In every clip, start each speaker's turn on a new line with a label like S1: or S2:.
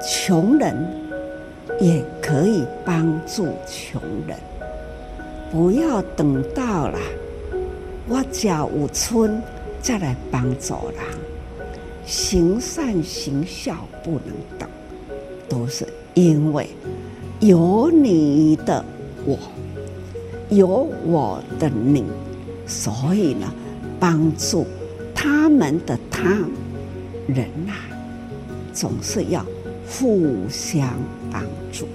S1: 穷人也可以帮助穷人，不要等到了我家有村再来帮助人，行善行孝不能等，都是因为有你的我，有我的你，所以呢，帮助他们的他人呐、啊，总是要。互相帮助，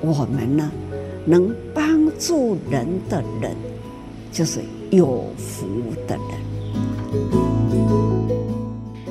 S1: 我们呢，能帮助人的人，就是有福的人。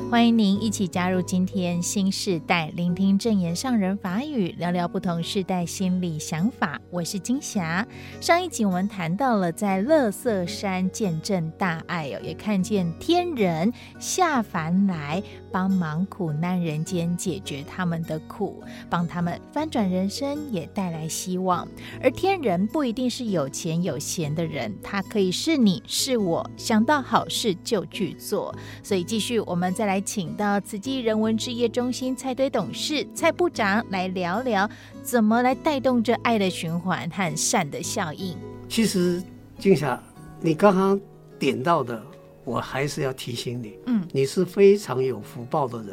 S2: 欢迎您一起加入今天新世代，聆听证言上人法语，聊聊不同世代心理想法。我是金霞。上一集我们谈到了在乐色山见证大爱哦，也看见天人下凡来帮忙苦难人间，解决他们的苦，帮他们翻转人生，也带来希望。而天人不一定是有钱有闲的人，他可以是你是我，想到好事就去做。所以继续，我们再来。请到慈济人文置业中心蔡堆董事蔡部长来聊聊，怎么来带动这爱的循环和善的效应。
S3: 其实，静霞，你刚刚点到的，我还是要提醒你，嗯，你是非常有福报的人。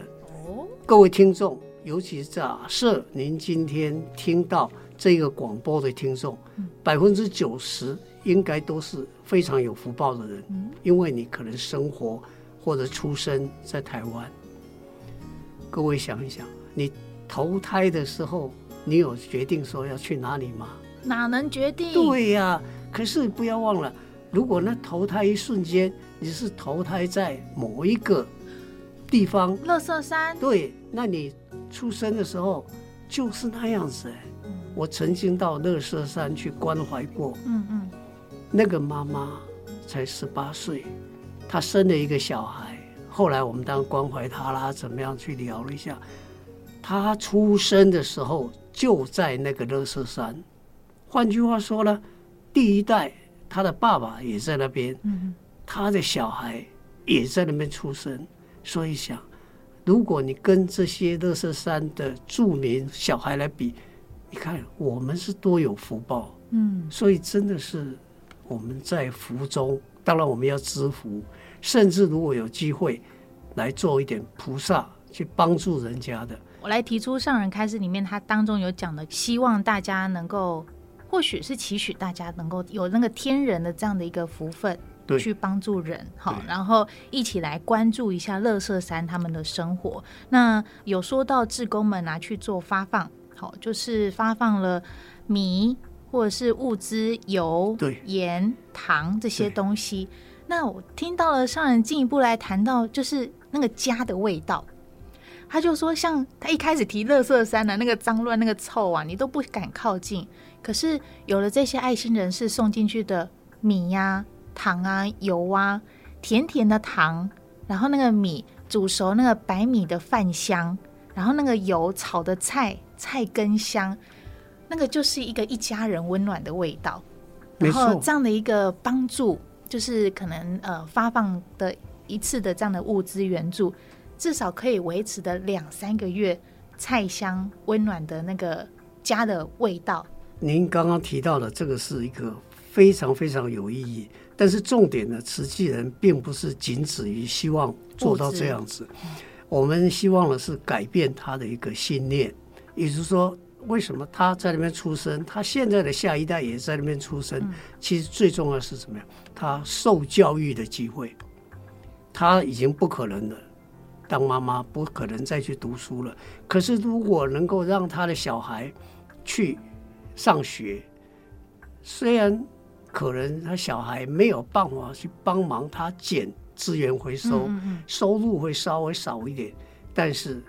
S3: 哦，各位听众，尤其假设您今天听到这个广播的听众，百分之九十应该都是非常有福报的人，嗯，因为你可能生活。或者出生在台湾，各位想一想，你投胎的时候，你有决定说要去哪里吗？
S2: 哪能决定？
S3: 对呀、啊，可是不要忘了，如果那投胎一瞬间，你是投胎在某一个地方，
S2: 乐色山。
S3: 对，那你出生的时候就是那样子。嗯、我曾经到乐色山去关怀过，嗯嗯，那个妈妈才十八岁。她生了一个小孩，后来我们当关怀她啦，怎么样去聊了一下。她出生的时候就在那个乐色山，换句话说呢，第一代她的爸爸也在那边，他的小孩也在那边出生。所以想，如果你跟这些乐色山的著名小孩来比，你看我们是多有福报，嗯，所以真的是我们在福中，当然我们要知福。甚至如果有机会来做一点菩萨，去帮助人家的，
S2: 我来提出上人开示里面，他当中有讲的，希望大家能够，或许是期许大家能够有那个天人的这样的一个福分，对，去帮助人，好，然后一起来关注一下乐色山他们的生活。那有说到志工们拿去做发放，好，就是发放了米或者是物资，油、盐、糖这些东西。那我听到了上人进一步来谈到，就是那个家的味道。他就说，像他一开始提乐色山的那个脏乱、那个臭啊，你都不敢靠近。可是有了这些爱心人士送进去的米呀、啊、糖啊、油啊，甜甜的糖，然后那个米煮熟那个白米的饭香，然后那个油炒的菜菜根香，那个就是一个一家人温暖的味道。然后这样的一个帮助。就是可能呃发放的一次的这样的物资援助，至少可以维持的两三个月菜香温暖的那个家的味道。
S3: 您刚刚提到的这个是一个非常非常有意义，但是重点呢，慈济人并不是仅止于希望做到这样子，我们希望的是改变他的一个信念，也就是说。为什么他在那边出生？他现在的下一代也在那边出生。其实最重要的是什么呀？他受教育的机会，他已经不可能了，当妈妈不可能再去读书了。可是如果能够让他的小孩去上学，虽然可能他小孩没有办法去帮忙他捡资源回收，收入会稍微少一点，但是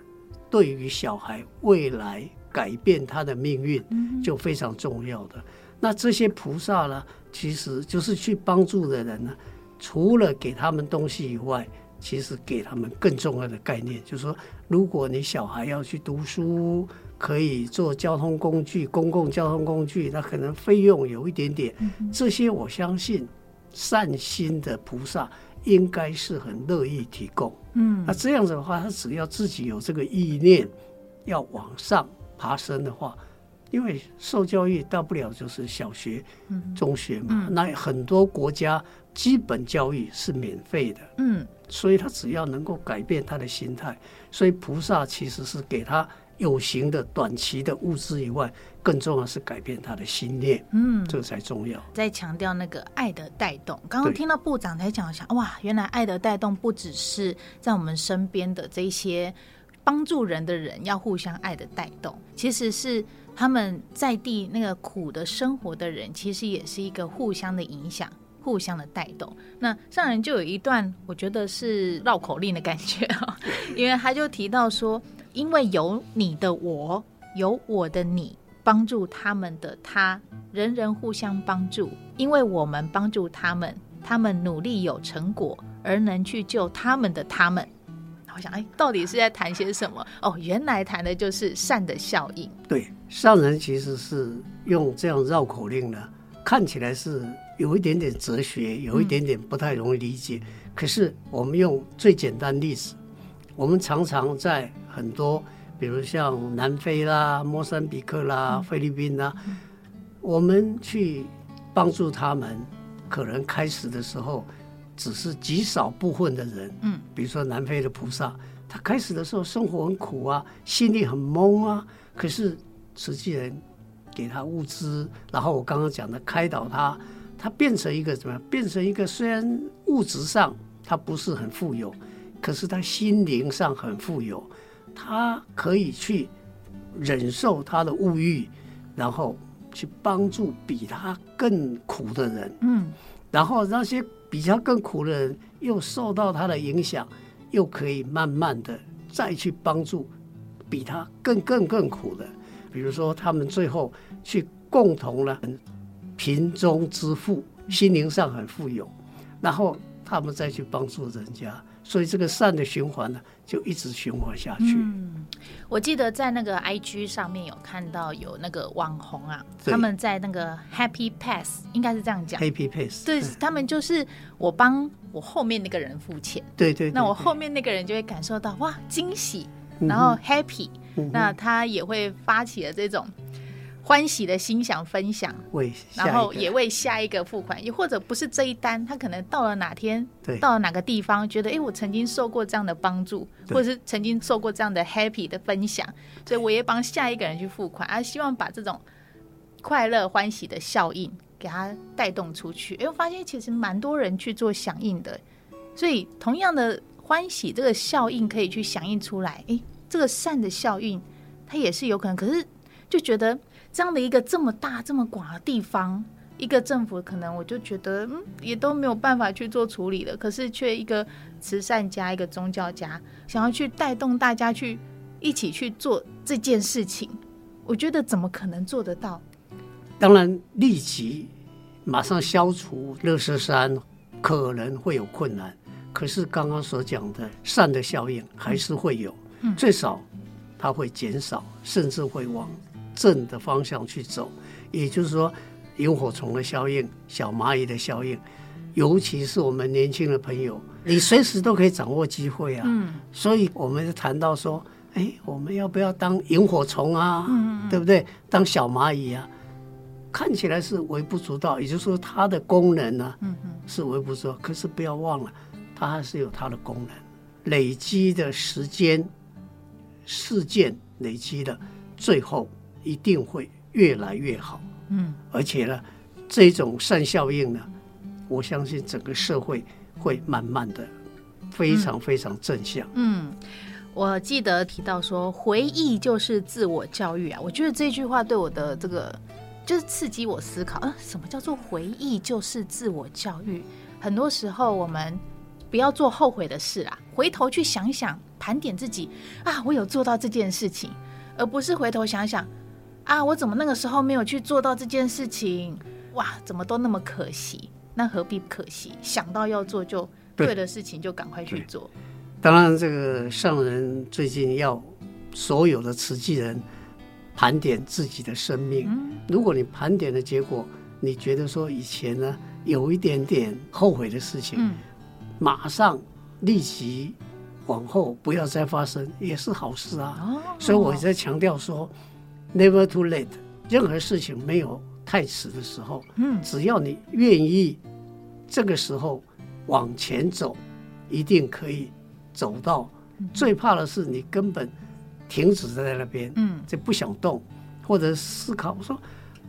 S3: 对于小孩未来。改变他的命运就非常重要的。那这些菩萨呢，其实就是去帮助的人呢。除了给他们东西以外，其实给他们更重要的概念，就是说，如果你小孩要去读书，可以坐交通工具，公共交通工具，那可能费用有一点点。这些我相信善心的菩萨应该是很乐意提供。嗯，那这样子的话，他只要自己有这个意念。要往上爬升的话，因为受教育大不了就是小学、中学嘛，那很多国家基本教育是免费的，嗯，所以他只要能够改变他的心态，所以菩萨其实是给他有形的短期的物质以外，更重要是改变他的心念，嗯，这个才重要。
S2: 在强调那个爱的带动，刚刚听到部长在讲，想哇，原来爱的带动不只是在我们身边的这些帮助人的人要互相爱的带动，其实是他们在地那个苦的生活的人，其实也是一个互相的影响。互相的带动，那上人就有一段，我觉得是绕口令的感觉啊，因为他就提到说，因为有你的我，有我的你，帮助他们的他，人人互相帮助，因为我们帮助他们，他们努力有成果，而能去救他们的他们。我想，哎，到底是在谈些什么？哦，原来谈的就是善的效应。
S3: 对，上人其实是用这样绕口令呢，看起来是。有一点点哲学，有一点点不太容易理解。嗯、可是我们用最简单例子，我们常常在很多，比如像南非啦、莫桑比克啦、菲律宾啦，嗯、我们去帮助他们，可能开始的时候只是极少部分的人。嗯，比如说南非的菩萨，他开始的时候生活很苦啊，心里很懵啊。可是慈济人给他物资，然后我刚刚讲的开导他。他变成一个怎么样？变成一个虽然物质上他不是很富有，可是他心灵上很富有。他可以去忍受他的物欲，然后去帮助比他更苦的人。嗯，然后那些比较更苦的人又受到他的影响，又可以慢慢的再去帮助比他更更更苦的。比如说，他们最后去共同了。贫中之富，心灵上很富有，然后他们再去帮助人家，所以这个善的循环呢，就一直循环下去。
S2: 嗯，我记得在那个 IG 上面有看到有那个网红啊，他们在那个 Happy Pass，应该是这样讲。
S3: Happy Pass，
S2: 对，他们就是我帮我后面那个人付钱，
S3: 对对，
S2: 那我后面那个人就会感受到哇惊喜，然后 Happy，那他也会发起了这种。欢喜的心想分享，然后也为下一个付款，也或者不是这一单，他可能到了哪天，对到了哪个地方，觉得哎，我曾经受过这样的帮助，或者是曾经受过这样的 happy 的分享，所以我也帮下一个人去付款，而、啊、希望把这种快乐欢喜的效应给他带动出去。哎，我发现其实蛮多人去做响应的，所以同样的欢喜这个效应可以去响应出来，哎，这个善的效应它也是有可能，可是就觉得。这样的一个这么大这么广的地方，一个政府可能我就觉得，嗯，也都没有办法去做处理了。可是却一个慈善家，一个宗教家，想要去带动大家去一起去做这件事情，我觉得怎么可能做得到？
S3: 当然，立即马上消除垃圾山可能会有困难，可是刚刚所讲的善的效应还是会有，嗯，最少它会减少，甚至会往。正的方向去走，也就是说，萤火虫的效应、小蚂蚁的效应，尤其是我们年轻的朋友，你随时都可以掌握机会啊。嗯，所以我们就谈到说，哎，我们要不要当萤火虫啊？嗯，对不对？当小蚂蚁啊？看起来是微不足道，也就是说，它的功能呢，嗯嗯，是微不足道。可是不要忘了，它还是有它的功能，累积的时间、事件累积的最后。一定会越来越好，嗯，而且呢，这种善效应呢，我相信整个社会会慢慢的非常非常正向。
S2: 嗯，我记得提到说，回忆就是自我教育啊，我觉得这句话对我的这个就是刺激我思考，啊，什么叫做回忆就是自我教育？很多时候我们不要做后悔的事啊，回头去想想，盘点自己啊，我有做到这件事情，而不是回头想想。啊，我怎么那个时候没有去做到这件事情？哇，怎么都那么可惜？那何必可惜？想到要做就对的事情，就赶快去做。
S3: 当然，这个上人最近要所有的慈济人盘点自己的生命。嗯、如果你盘点的结果，你觉得说以前呢有一点点后悔的事情，马上立即往后不要再发生，也是好事啊。所以我在强调说，never too late，任何事情没有太迟的时候。嗯，只要你愿意，这个时候往前走，一定可以走到。最怕的是你根本停止在那边，嗯，就不想动，或者思考说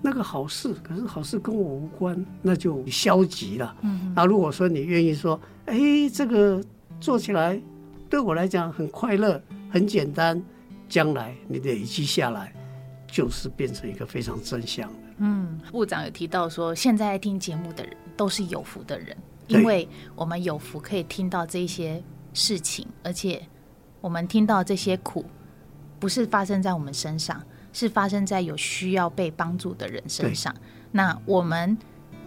S3: 那个好事，可是好事跟我无关，那就消极了。嗯，那如果说你愿意说，哎，这个做起来。对我来讲很快乐，很简单。将来你累积下来，就是变成一个非常正向的。
S2: 嗯，部长有提到说，现在听节目的人都是有福的人，因为我们有福可以听到这些事情，而且我们听到这些苦，不是发生在我们身上，是发生在有需要被帮助的人身上。那我们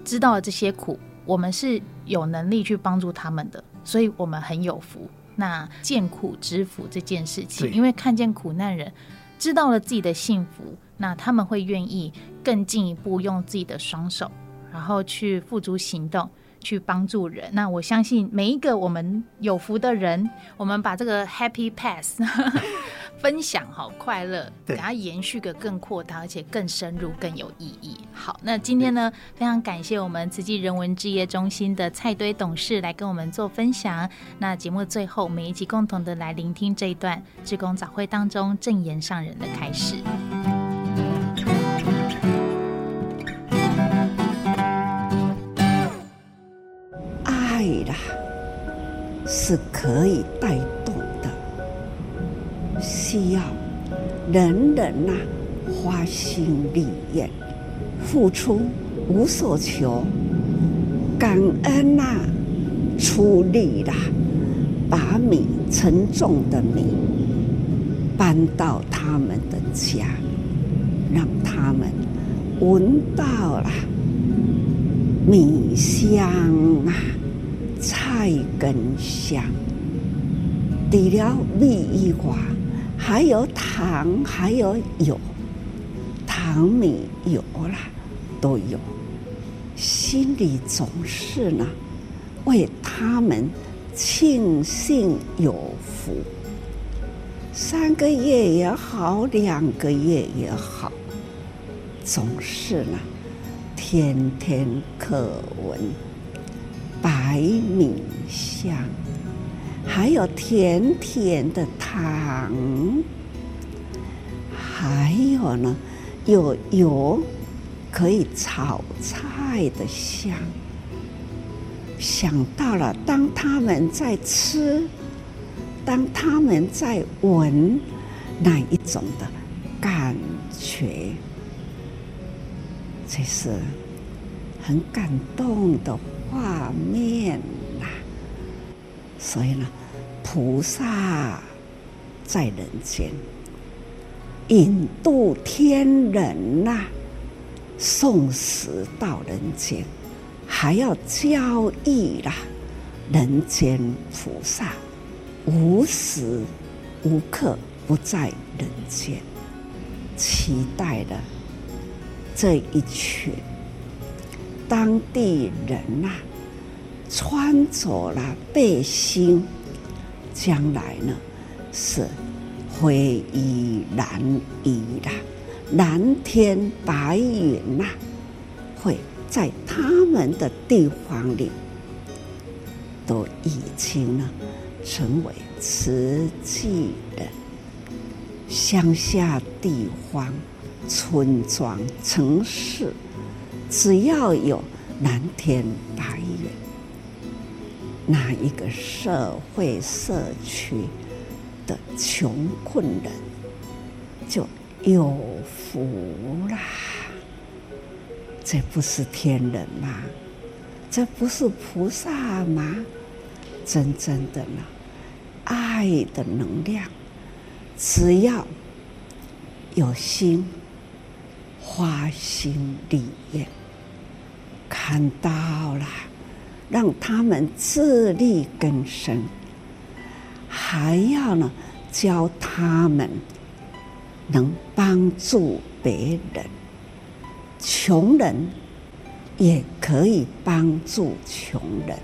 S2: 知道了这些苦，我们是有能力去帮助他们的，所以我们很有福。那见苦知福这件事情，因为看见苦难人，知道了自己的幸福，那他们会愿意更进一步用自己的双手，然后去付诸行动，去帮助人。那我相信每一个我们有福的人，我们把这个 Happy pass。分享好快乐，给它延续个更扩大，而且更深入、更有意义。好，那今天呢，非常感谢我们慈济人文志业中心的蔡堆董事来跟我们做分享。那节目最后，每一起共同的来聆听这一段志工早会当中正言上人的开始。
S1: 爱啦，是可以带动。需要人人呐、啊，发心立愿，付出无所求，感恩呐、出力啦，把米沉重的米搬到他们的家，让他们闻到了米香啊，菜根香，除了米以外。还有糖，还有油，糖米油啦，都有。心里总是呢，为他们庆幸有福。三个月也好，两个月也好，总是呢，天天可闻白米香。还有甜甜的糖，还有呢，有油可以炒菜的香。想到了，当他们在吃，当他们在闻那一种的感觉，这是很感动的画面呐。所以呢。菩萨在人间引渡天人呐、送死到人间，还要教育啦，人间菩萨无时无刻不在人间，期待了这一群当地人呐、穿着了背心。将来呢，是灰衣蓝衣啦，蓝天白云呐，会在他们的地方里，都已经呢成为慈济人。乡下地方、村庄、城市，只要有蓝天白云。那一个社会社区的穷困人就有福啦！这不是天人吗？这不是菩萨吗？真正的呢，爱的能量，只要有心，花心立愿，看到了。让他们自力更生，还要呢教他们能帮助别人，穷人也可以帮助穷人，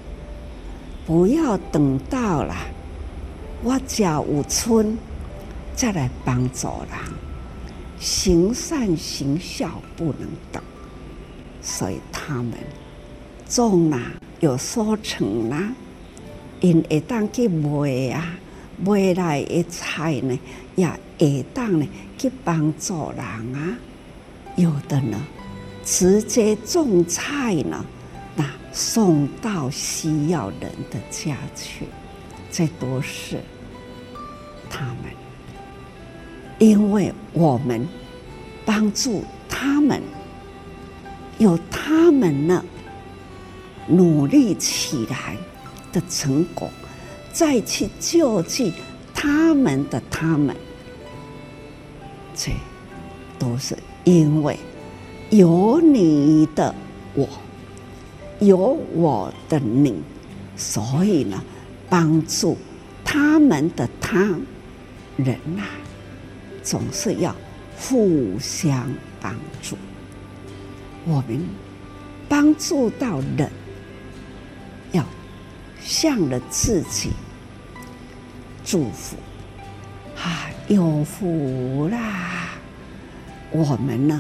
S1: 不要等到了我家有村，再来帮助人，行善行孝不能等，所以他们种啦，有收成啦，因会当去卖啊，卖来的菜呢，也会当呢去帮助人啊。有的呢，直接种菜呢，那送到需要人的家去，这都是。他们，因为我们帮助他们，有他们呢努力起来的成果，再去救济他们的他们，这都是因为有你的我，有我的你，所以呢，帮助他们的他。人呐、啊，总是要互相帮助。我们帮助到人，向着自己祝福啊，有福啦！我们呢，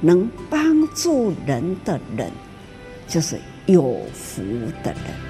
S1: 能帮助人的人，就是有福的人。